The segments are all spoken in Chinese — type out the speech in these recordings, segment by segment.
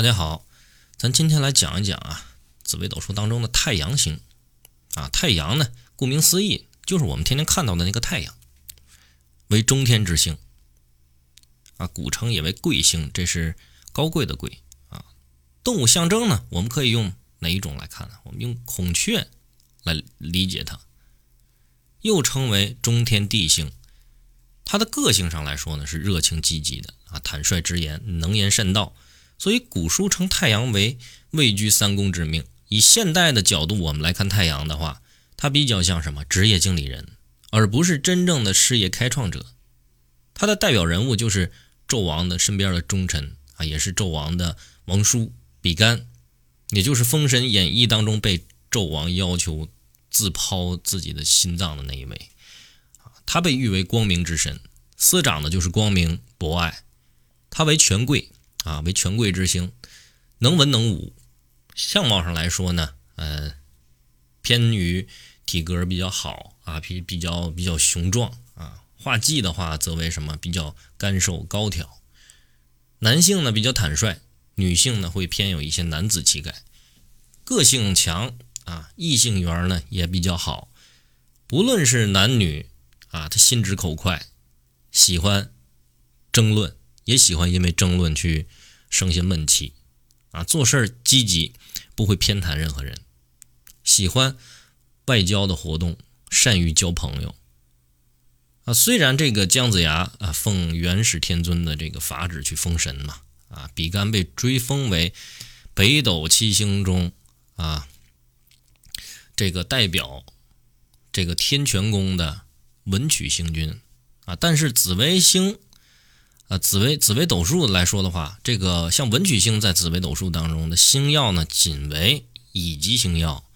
大家好，咱今天来讲一讲啊，紫微斗数当中的太阳星啊。太阳呢，顾名思义，就是我们天天看到的那个太阳，为中天之星啊，古称也为贵星，这是高贵的贵啊。动物象征呢，我们可以用哪一种来看呢？我们用孔雀来理解它，又称为中天地星。它的个性上来说呢，是热情积极的啊，坦率直言，能言善道。所以古书称太阳为位居三公之命。以现代的角度我们来看太阳的话，它比较像什么职业经理人，而不是真正的事业开创者。他的代表人物就是纣王的身边的忠臣啊，也是纣王的王叔比干，也就是《封神演义》当中被纣王要求自抛自己的心脏的那一位。他被誉为光明之神，司掌的就是光明博爱，他为权贵。啊，为权贵之星，能文能武，相貌上来说呢，呃，偏于体格比较好啊，比比较比较雄壮啊。画技的话，则为什么比较干瘦高挑。男性呢比较坦率，女性呢会偏有一些男子气概，个性强啊，异性缘呢也比较好。不论是男女啊，他心直口快，喜欢争论。也喜欢因为争论去生些闷气，啊，做事儿积极，不会偏袒任何人，喜欢外交的活动，善于交朋友，啊，虽然这个姜子牙啊奉元始天尊的这个法旨去封神嘛，啊，比干被追封为北斗七星中啊这个代表这个天权宫的文曲星君啊，但是紫微星。啊，紫微紫微斗数来说的话，这个像文曲星在紫微斗数当中的星耀呢，仅为乙级星耀，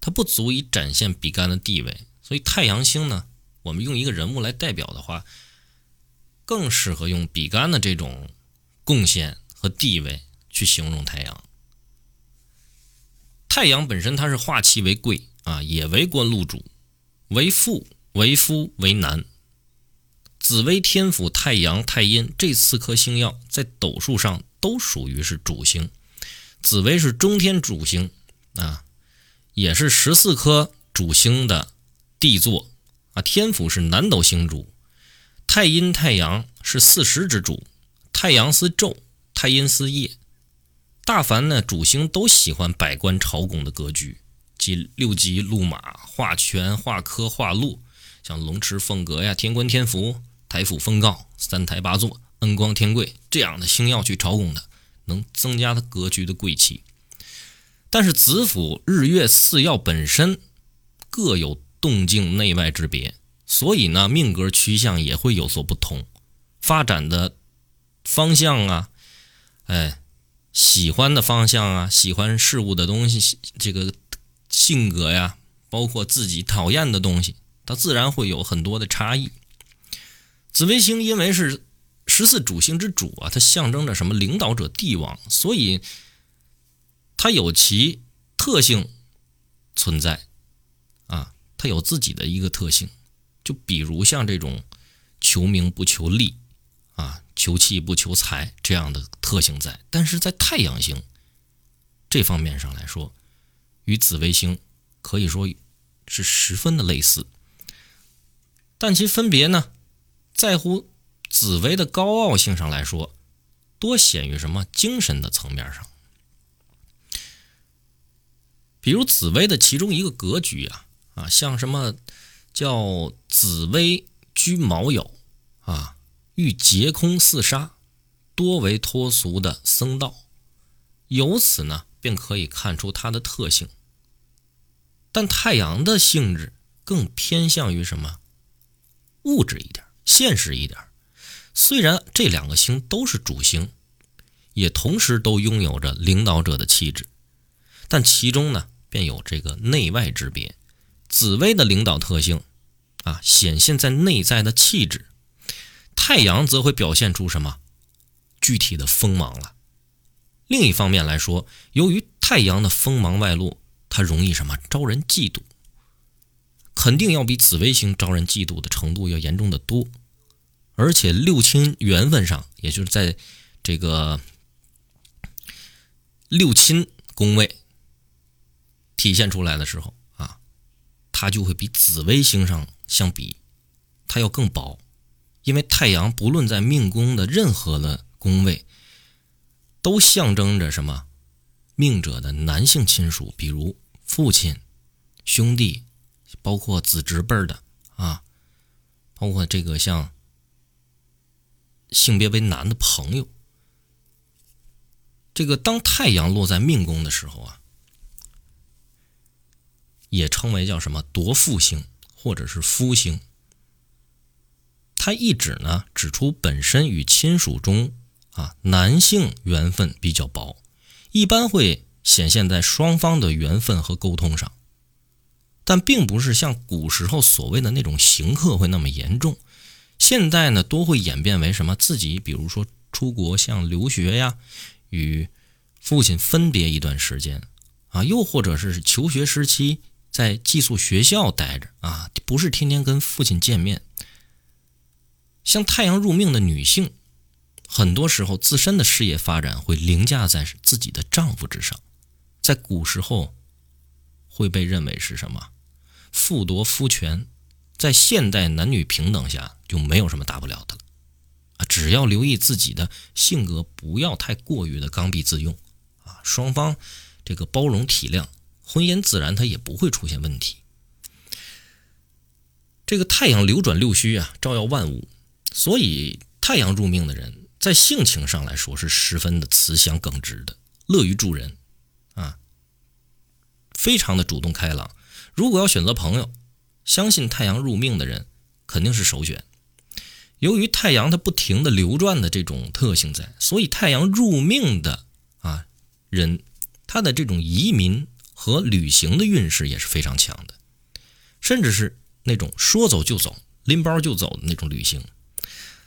它不足以展现比干的地位。所以太阳星呢，我们用一个人物来代表的话，更适合用比干的这种贡献和地位去形容太阳。太阳本身它是化气为贵啊，也为官禄主，为父为夫为男。紫微天府太阳太阴这四颗星耀在斗数上都属于是主星，紫微是中天主星啊，也是十四颗主星的地座啊。天府是南斗星主，太阴太阳是四时之主，太阳司昼，太阴司夜。大凡呢主星都喜欢百官朝贡的格局，即六吉禄马、化权、化科、化禄，像龙池凤阁呀、天官天府。台府封诰、三台八座、恩光天贵这样的星耀去朝贡的，能增加他格局的贵气。但是子府日月四曜本身各有动静内外之别，所以呢命格趋向也会有所不同，发展的方向啊，哎，喜欢的方向啊，喜欢事物的东西，这个性格呀，包括自己讨厌的东西，它自然会有很多的差异。紫微星因为是十四主星之主啊，它象征着什么？领导者帝王，所以它有其特性存在啊，它有自己的一个特性。就比如像这种求名不求利啊，求气不求财这样的特性在，但是在太阳星这方面上来说，与紫微星可以说是十分的类似，但其分别呢？在乎紫薇的高傲性上来说，多显于什么精神的层面上。比如紫薇的其中一个格局啊啊，像什么叫紫薇居卯酉啊，欲劫空四杀，多为脱俗的僧道，由此呢便可以看出它的特性。但太阳的性质更偏向于什么物质一点。现实一点，虽然这两个星都是主星，也同时都拥有着领导者的气质，但其中呢，便有这个内外之别。紫薇的领导特性啊，显现在内在的气质；太阳则会表现出什么具体的锋芒了。另一方面来说，由于太阳的锋芒外露，它容易什么招人嫉妒。肯定要比紫微星招人嫉妒的程度要严重的多，而且六亲缘分上，也就是在这个六亲宫位体现出来的时候啊，它就会比紫微星上相比，它要更薄，因为太阳不论在命宫的任何的宫位，都象征着什么？命者的男性亲属，比如父亲、兄弟，包括子侄辈的啊，包括这个像性别为男的朋友。这个当太阳落在命宫的时候啊，也称为叫什么夺父星或者是夫星。它一指呢，指出本身与亲属中啊男性缘分比较薄。一般会显现在双方的缘分和沟通上，但并不是像古时候所谓的那种刑克会那么严重。现在呢，多会演变为什么自己，比如说出国像留学呀，与父亲分别一段时间啊，又或者是求学时期在寄宿学校待着啊，不是天天跟父亲见面。像太阳入命的女性。很多时候，自身的事业发展会凌驾在自己的丈夫之上，在古时候会被认为是什么？妇夺夫权。在现代男女平等下，就没有什么大不了的了啊！只要留意自己的性格，不要太过于的刚愎自用啊！双方这个包容体谅，婚姻自然它也不会出现问题。这个太阳流转六虚啊，照耀万物，所以太阳入命的人。在性情上来说，是十分的慈祥耿直的，乐于助人，非常的主动开朗。如果要选择朋友，相信太阳入命的人肯定是首选。由于太阳它不停的流转的这种特性在，所以太阳入命的啊人，他的这种移民和旅行的运势也是非常强的，甚至是那种说走就走、拎包就走的那种旅行。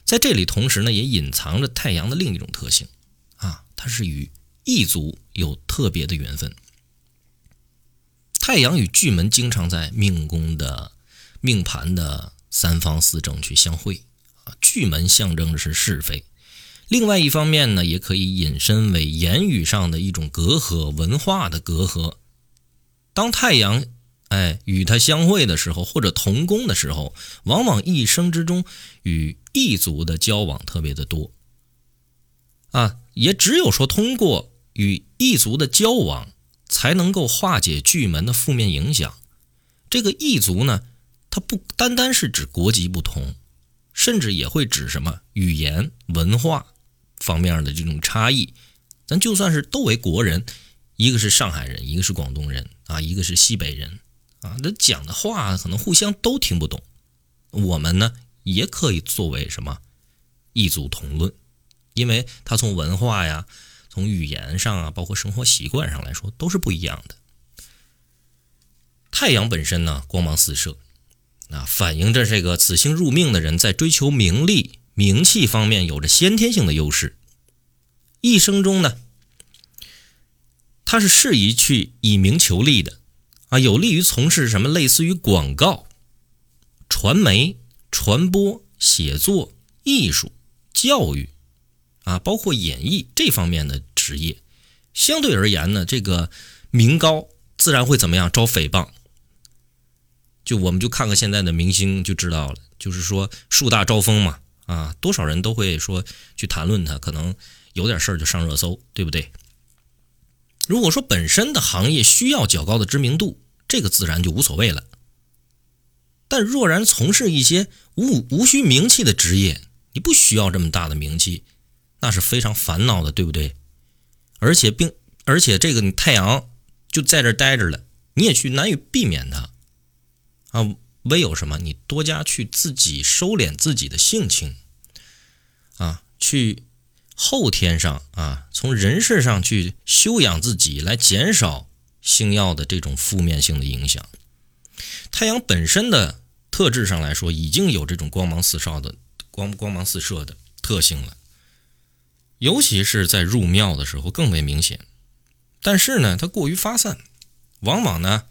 在这里，同时呢，也隐藏着太阳的另一种特性，啊，它是与异族有特别的缘分。太阳与巨门经常在命宫的命盘的三方四正去相会，啊，巨门象征的是是非。另外一方面呢，也可以引申为言语上的一种隔阂、文化的隔阂。当太阳。哎，与他相会的时候，或者同宫的时候，往往一生之中与异族的交往特别的多。啊，也只有说通过与异族的交往，才能够化解巨门的负面影响。这个异族呢，它不单单是指国籍不同，甚至也会指什么语言文化方面的这种差异。咱就算是都为国人，一个是上海人，一个是广东人啊，一个是西北人。啊，那讲的话可能互相都听不懂，我们呢也可以作为什么异族同论，因为它从文化呀、从语言上啊，包括生活习惯上来说都是不一样的。太阳本身呢光芒四射，啊，反映着这个此星入命的人在追求名利、名气方面有着先天性的优势，一生中呢他是适宜去以名求利的。啊，有利于从事什么类似于广告、传媒、传播、写作、艺术、教育，啊，包括演艺这方面的职业。相对而言呢，这个名高自然会怎么样？招诽谤。就我们就看看现在的明星就知道了，就是说树大招风嘛，啊，多少人都会说去谈论他，可能有点事儿就上热搜，对不对？如果说本身的行业需要较高的知名度，这个自然就无所谓了。但若然从事一些无无需名气的职业，你不需要这么大的名气，那是非常烦恼的，对不对？而且并而且这个你太阳就在这待着了，你也去难以避免它啊。唯有什么？你多加去自己收敛自己的性情啊，去。后天上啊，从人事上去修养自己，来减少星耀的这种负面性的影响。太阳本身的特质上来说，已经有这种光芒四射的光光芒四射的特性了，尤其是在入庙的时候更为明显。但是呢，它过于发散，往往呢，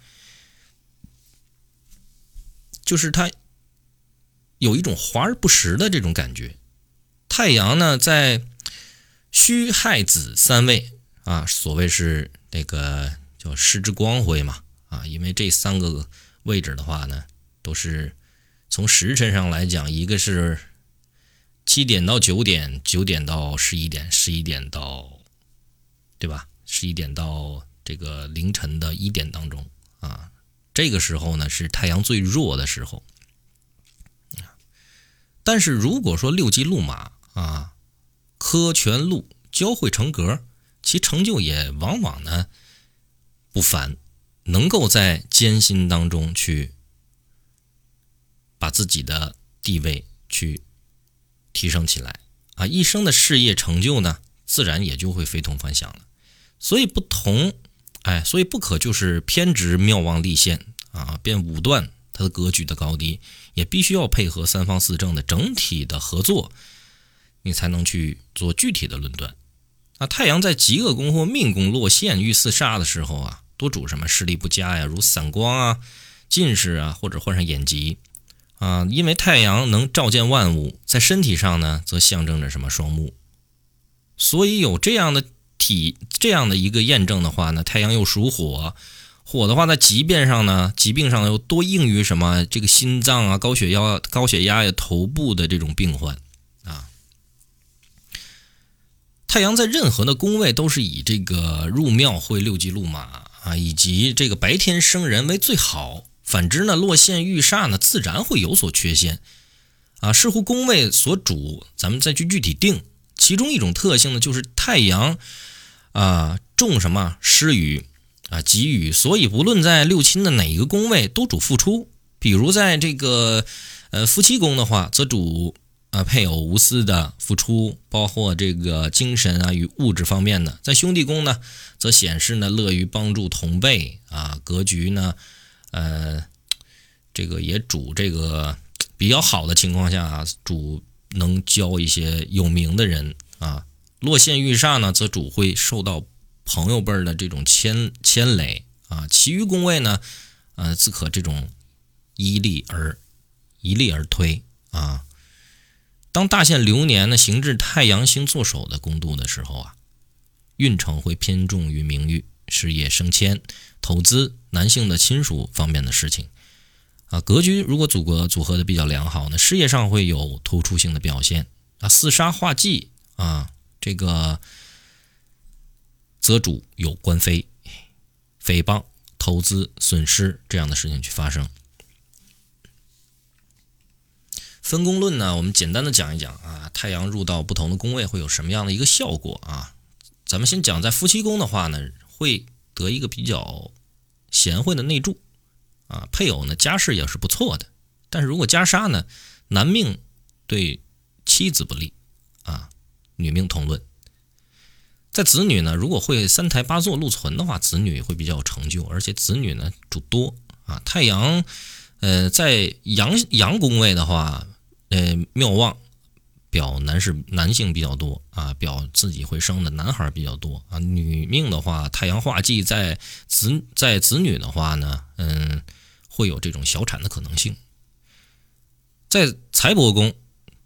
就是它有一种华而不实的这种感觉。太阳呢，在戌亥子三位啊，所谓是那个叫失之光辉嘛啊，因为这三个位置的话呢，都是从时辰上来讲，一个是七点到九点，九点到十一点，十一点到对吧？十一点到这个凌晨的一点当中啊，这个时候呢是太阳最弱的时候。但是如果说六级路马啊，科全禄交汇成格。其成就也往往呢不凡，能够在艰辛当中去把自己的地位去提升起来啊，一生的事业成就呢，自然也就会非同凡响了。所以不同，哎，所以不可就是偏执妙望立现啊，便武断他的格局的高低，也必须要配合三方四正的整体的合作，你才能去做具体的论断。啊，太阳在极恶宫或命宫落陷遇四煞的时候啊，多主什么视力不佳呀，如散光啊、近视啊，或者患上眼疾啊。因为太阳能照见万物，在身体上呢，则象征着什么双目。所以有这样的体，这样的一个验证的话呢，太阳又属火，火的话在疾病上呢，疾病上又多应于什么这个心脏啊、高血压、高血压呀、头部的这种病患啊。太阳在任何的宫位都是以这个入庙会六吉路马啊，以及这个白天生人为最好。反之呢，落陷遇煞呢，自然会有所缺陷啊。视乎宫位所主，咱们再去具体定。其中一种特性呢，就是太阳啊重什么施予啊给予，所以不论在六亲的哪一个宫位，都主付出。比如在这个呃夫妻宫的话，则主。啊，配偶无私的付出，包括这个精神啊与物质方面的，在兄弟宫呢，则显示呢乐于帮助同辈啊，格局呢，呃，这个也主这个比较好的情况下，主能交一些有名的人啊。落陷遇煞呢，则主会受到朋友辈儿的这种牵牵累啊。其余宫位呢，呃，自可这种依力而一力而推啊。当大限流年呢，行至太阳星坐首的宫度的时候啊，运程会偏重于名誉、事业升迁、投资、男性的亲属方面的事情啊。格局如果组合组合的比较良好呢，事业上会有突出性的表现啊。四杀化忌啊，这个则主有官非、诽谤、投资损失这样的事情去发生。分工论呢，我们简单的讲一讲啊，太阳入到不同的宫位会有什么样的一个效果啊？咱们先讲在夫妻宫的话呢，会得一个比较贤惠的内助啊，配偶呢家世也是不错的。但是如果加杀呢，男命对妻子不利啊，女命同论。在子女呢，如果会三台八座禄存的话，子女会比较有成就，而且子女呢主多啊。太阳呃在阳阳宫位的话。呃，妙旺表男士男性比较多啊，表自己会生的男孩比较多啊。女命的话，太阳化忌在子在子女的话呢，嗯，会有这种小产的可能性。在财帛宫，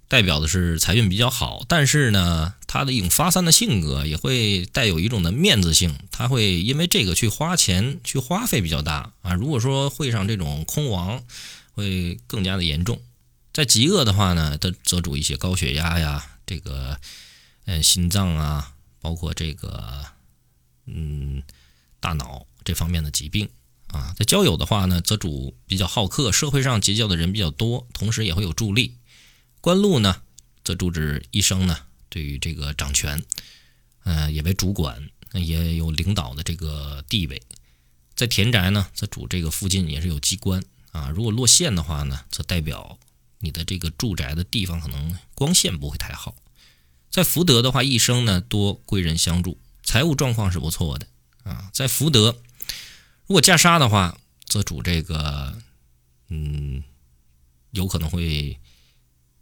代表的是财运比较好，但是呢，他的一种发散的性格也会带有一种的面子性，他会因为这个去花钱去花费比较大啊。如果说会上这种空亡，会更加的严重。在极恶的话呢，它则主一些高血压呀，这个，嗯，心脏啊，包括这个，嗯，大脑这方面的疾病啊。在交友的话呢，则主比较好客，社会上结交的人比较多，同时也会有助力。官禄呢，则主指一生呢，对于这个掌权，呃，也为主管，也有领导的这个地位。在田宅呢，则主这个附近也是有机关啊。如果落陷的话呢，则代表。你的这个住宅的地方可能光线不会太好，在福德的话，一生呢多贵人相助，财务状况是不错的啊。在福德，如果嫁杀的话，则主这个，嗯，有可能会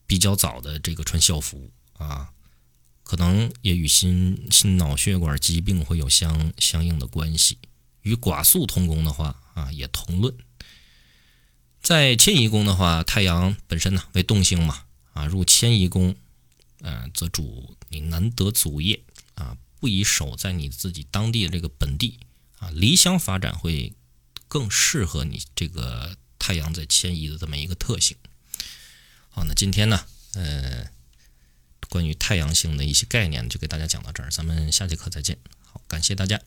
比较早的这个穿校服啊，可能也与心心脑血管疾病会有相相应的关系。与寡宿同宫的话啊，也同论。在迁移宫的话，太阳本身呢为动星嘛，啊入迁移宫，呃则主你难得祖业啊，不宜守在你自己当地的这个本地啊，离乡发展会更适合你这个太阳在迁移的这么一个特性。好，那今天呢，呃，关于太阳星的一些概念就给大家讲到这儿，咱们下节课再见。好，感谢大家。